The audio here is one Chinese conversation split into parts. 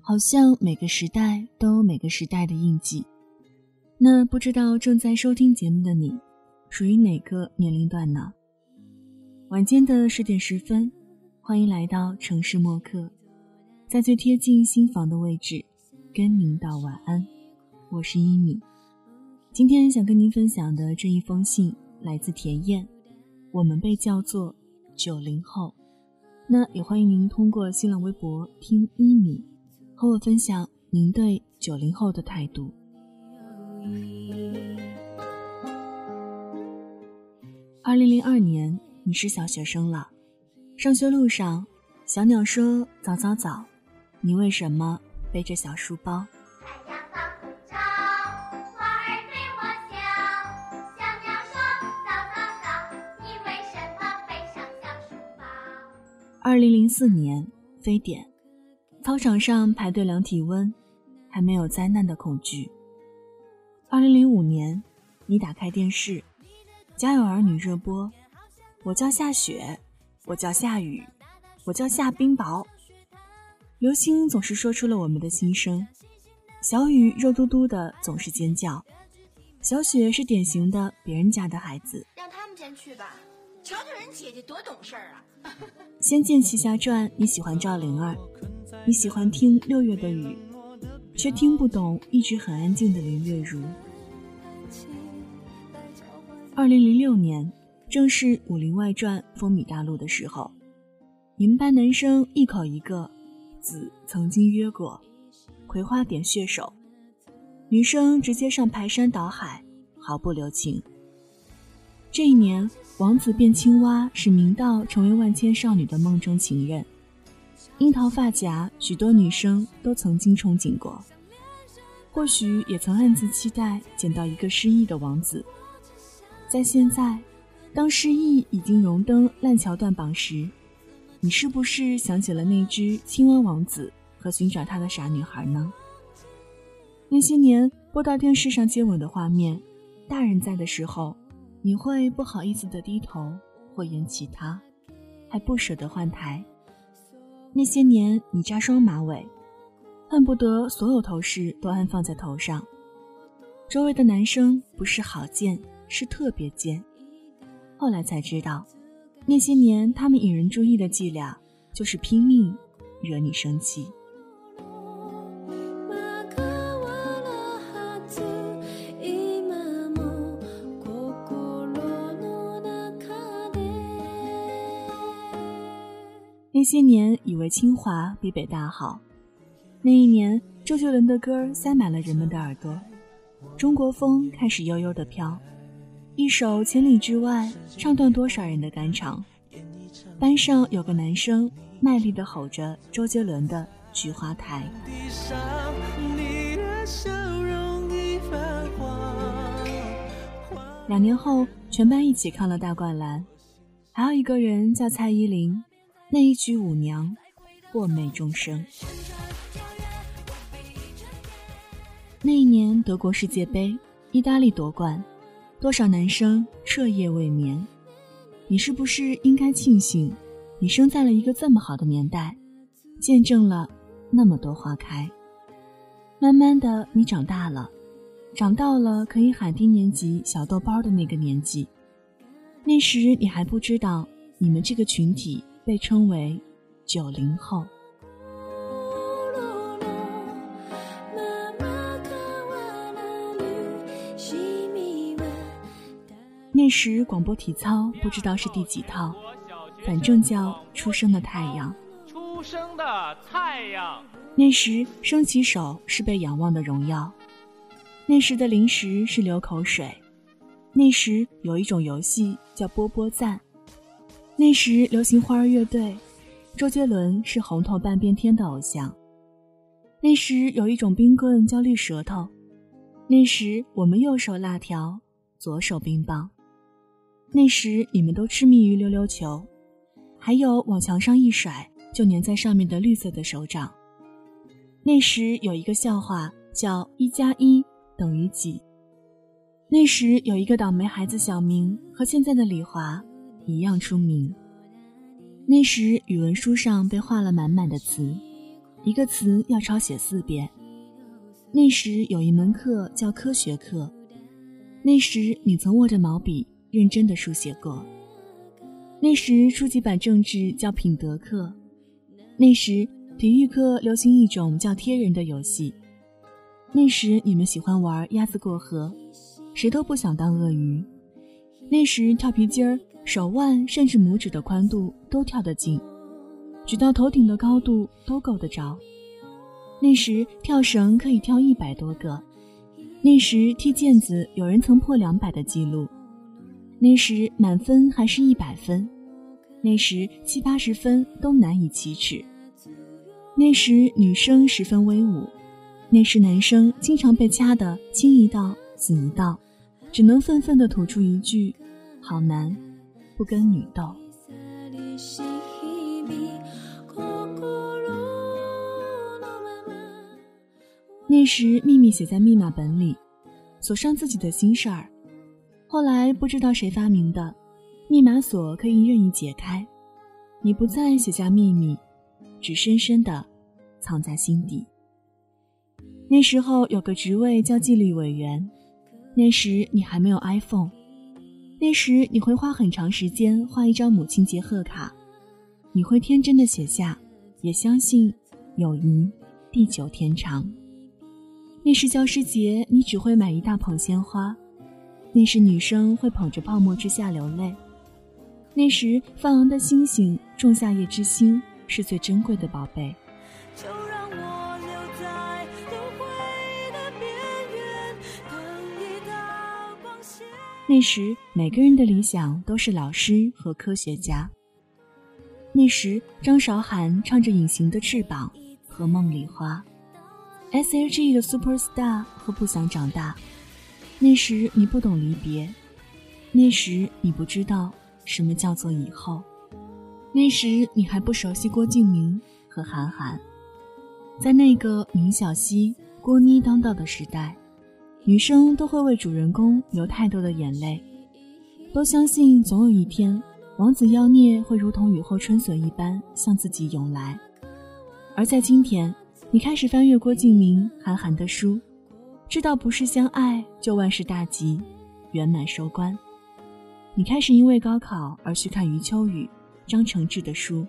好像每个时代都有每个时代的印记。那不知道正在收听节目的你，属于哪个年龄段呢？晚间的十点十分，欢迎来到城市默客，在最贴近心房的位置，跟您道晚安。我是一米，今天想跟您分享的这一封信来自田燕，我们被叫做九零后。那也欢迎您通过新浪微博听一米。和我分享您对九零后的态度。二零零二年，你是小学生了。上学路上，小鸟说：“早早早，你为什么背着小书包？”二零零四年，非典。操场上排队量体温，还没有灾难的恐惧。二零零五年，你打开电视，《家有儿女》热播。我叫下雪，我叫下雨，我叫下冰雹。流星总是说出了我们的心声。小雨肉嘟嘟的，总是尖叫。小雪是典型的别人家的孩子。让他们先去吧，瞧瞧人姐姐多懂事儿啊！《仙剑奇侠传》，你喜欢赵灵儿。你喜欢听六月的雨，却听不懂一直很安静的林月如。二零零六年，正是《武林外传》风靡大陆的时候，你们班男生一口一个“子”，曾经约过，葵花点穴手；女生直接上排山倒海，毫不留情。这一年，王子变青蛙使明道成为万千少女的梦中情人。樱桃发夹，许多女生都曾经憧憬过，或许也曾暗自期待捡到一个失忆的王子。在现在，当失忆已经荣登烂桥断榜时，你是不是想起了那只青蛙王子和寻找他的傻女孩呢？那些年播到电视上接吻的画面，大人在的时候，你会不好意思的低头或言其他，还不舍得换台。那些年，你扎双马尾，恨不得所有头饰都安放在头上。周围的男生不是好贱，是特别贱。后来才知道，那些年他们引人注意的伎俩，就是拼命惹你生气。那些年以为清华比北大好，那一年周杰伦的歌塞满了人们的耳朵，中国风开始悠悠的飘，一首《千里之外》唱断多少人的肝肠。班上有个男生卖力的吼着周杰伦的《菊花台》。两年后，全班一起看了大灌篮，还有一个人叫蔡依林。那一曲舞娘，过美众生。那一年德国世界杯，意大利夺冠，多少男生彻夜未眠。你是不是应该庆幸，你生在了一个这么好的年代，见证了那么多花开。慢慢的，你长大了，长到了可以喊低年级小豆包的那个年纪。那时你还不知道，你们这个群体。被称为九零后。那时广播体操不知道是第几套，反正叫出生的太阳。出生的太阳。那时升起手是被仰望的荣耀。那时的零食是流口水。那时有一种游戏叫波波赞。那时流行花儿乐队，周杰伦是红透半边天的偶像。那时有一种冰棍叫绿舌头。那时我们右手辣条，左手冰棒。那时你们都痴迷于溜溜球，还有往墙上一甩就粘在上面的绿色的手掌。那时有一个笑话叫一加一等于几。那时有一个倒霉孩子小明和现在的李华。一样出名。那时语文书上被画了满满的词，一个词要抄写四遍。那时有一门课叫科学课，那时你曾握着毛笔认真的书写过。那时初级版政治叫品德课，那时体育课流行一种叫贴人的游戏。那时你们喜欢玩鸭子过河，谁都不想当鳄鱼。那时跳皮筋儿，手腕甚至拇指的宽度都跳得近，举到头顶的高度都够得着。那时跳绳可以跳一百多个，那时踢毽子有人曾破两百的记录，那时满分还是一百分，那时七八十分都难以启齿。那时女生十分威武，那时男生经常被掐得青一道紫一道，只能愤愤地吐出一句：“好难，不跟女斗。”那时秘密写在密码本里，锁上自己的心事儿。后来不知道谁发明的，密码锁可以任意解开。你不再写下秘密，只深深的藏在心底。那时候有个职位叫纪律委员，那时你还没有 iPhone，那时你会花很长时间画一张母亲节贺卡，你会天真的写下，也相信友谊地久天长。那时教师节，你只会买一大捧鲜花；那时女生会捧着泡沫之下流泪；那时放昂的星星，仲夏夜之星是最珍贵的宝贝。那时每个人的理想都是老师和科学家。那时张韶涵唱着《隐形的翅膀》和《梦里花》。S.H.E 的 Superstar 和不想长大，那时你不懂离别，那时你不知道什么叫做以后，那时你还不熟悉郭敬明和韩寒。在那个明晓溪、郭妮当道的时代，女生都会为主人公流太多的眼泪，都相信总有一天，王子妖孽会如同雨后春笋一般向自己涌来。而在今天。你开始翻阅郭敬明、韩寒的书，知道不是相爱就万事大吉、圆满收官。你开始因为高考而去看余秋雨、张承志的书，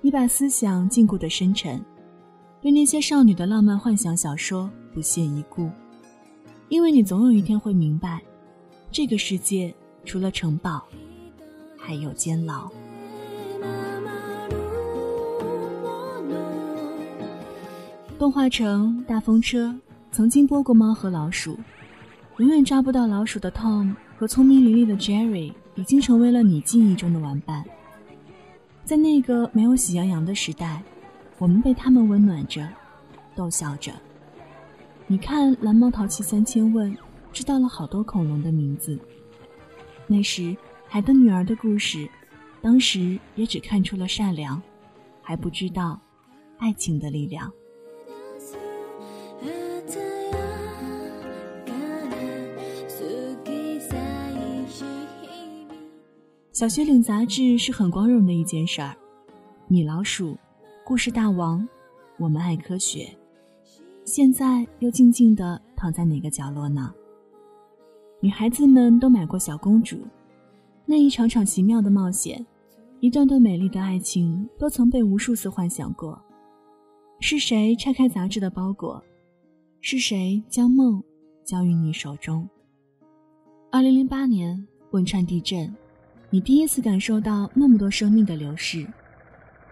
你把思想禁锢的深沉，对那些少女的浪漫幻想小说不屑一顾，因为你总有一天会明白，这个世界除了城堡，还有监牢。动画城大风车曾经播过猫和老鼠，永远抓不到老鼠的 Tom 和聪明伶俐的 Jerry 已经成为了你记忆中的玩伴。在那个没有喜羊羊的时代，我们被他们温暖着，逗笑着。你看蓝猫淘气三千问，知道了好多恐龙的名字。那时海的女儿的故事，当时也只看出了善良，还不知道爱情的力量。小学领杂志是很光荣的一件事儿。米老鼠、故事大王、我们爱科学，现在又静静地躺在哪个角落呢？女孩子们都买过小公主，那一场场奇妙的冒险，一段段美丽的爱情，都曾被无数次幻想过。是谁拆开杂志的包裹？是谁将梦交于你手中？二零零八年汶川地震。你第一次感受到那么多生命的流逝，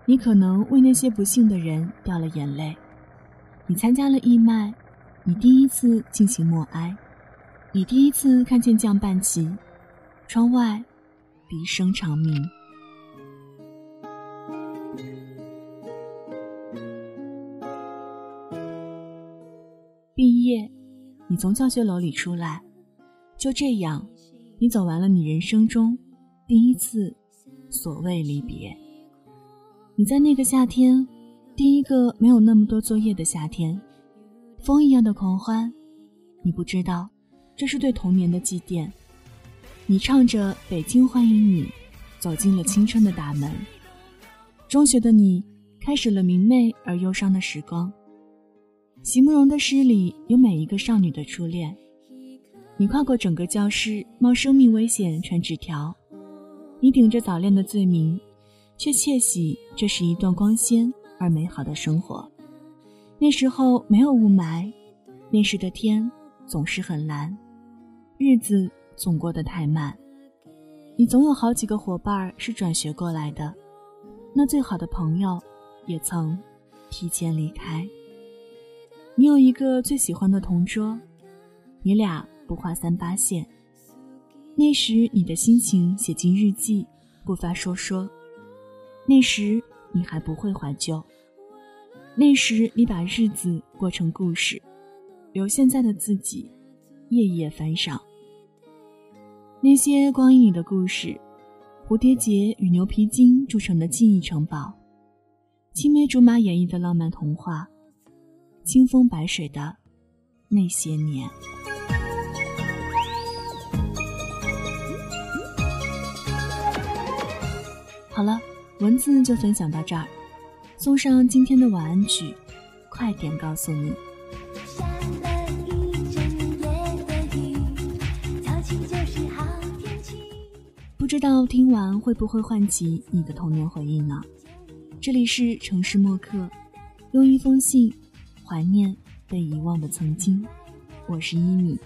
你可能为那些不幸的人掉了眼泪。你参加了义卖，你第一次进行默哀，你第一次看见降半旗，窗外笛声长鸣。毕业，你从教学楼里出来，就这样，你走完了你人生中。第一次，所谓离别。你在那个夏天，第一个没有那么多作业的夏天，风一样的狂欢。你不知道，这是对童年的祭奠。你唱着《北京欢迎你》，走进了青春的大门。中学的你开始了明媚而忧伤的时光。席慕容的诗里有每一个少女的初恋。你跨过整个教室，冒生命危险传纸条。你顶着早恋的罪名，却窃喜这是一段光鲜而美好的生活。那时候没有雾霾，那时的天总是很蓝，日子总过得太慢。你总有好几个伙伴是转学过来的，那最好的朋友也曾提前离开。你有一个最喜欢的同桌，你俩不画三八线。那时你的心情写进日记，不发说说。那时你还不会怀旧。那时你把日子过成故事，由现在的自己夜夜翻赏。那些光阴里的故事，蝴蝶结与牛皮筋铸成的记忆城堡，青梅竹马演绎的浪漫童话，清风白水的那些年。好了，文字就分享到这儿。送上今天的晚安曲，快点告诉你。不知道听完会不会唤起你的童年回忆呢？这里是城市默客，用一封信怀念被遗忘的曾经。我是一米。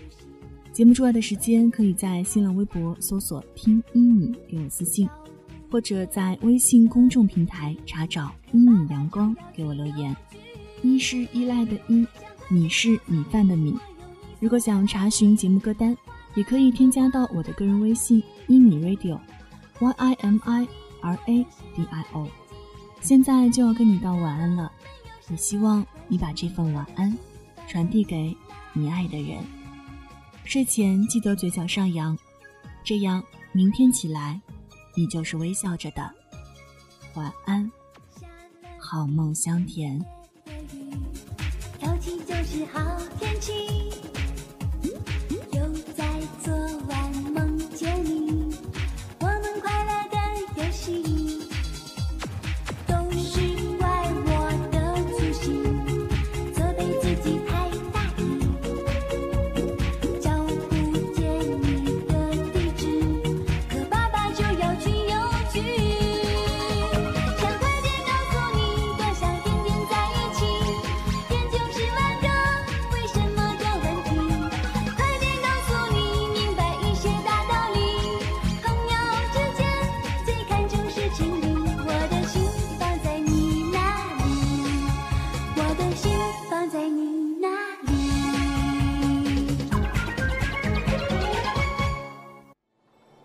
节目之外的时间，可以在新浪微博搜索“听一米”给我私信。或者在微信公众平台查找“一米阳光”给我留言。一是依赖的依，米是米饭的米。如果想查询节目歌单，也可以添加到我的个人微信“一米 radio”，y i m i r a d i o。现在就要跟你道晚安了，也希望你把这份晚安传递给你爱的人。睡前记得嘴角上扬，这样明天起来。你就是微笑着的，晚安，好梦香甜。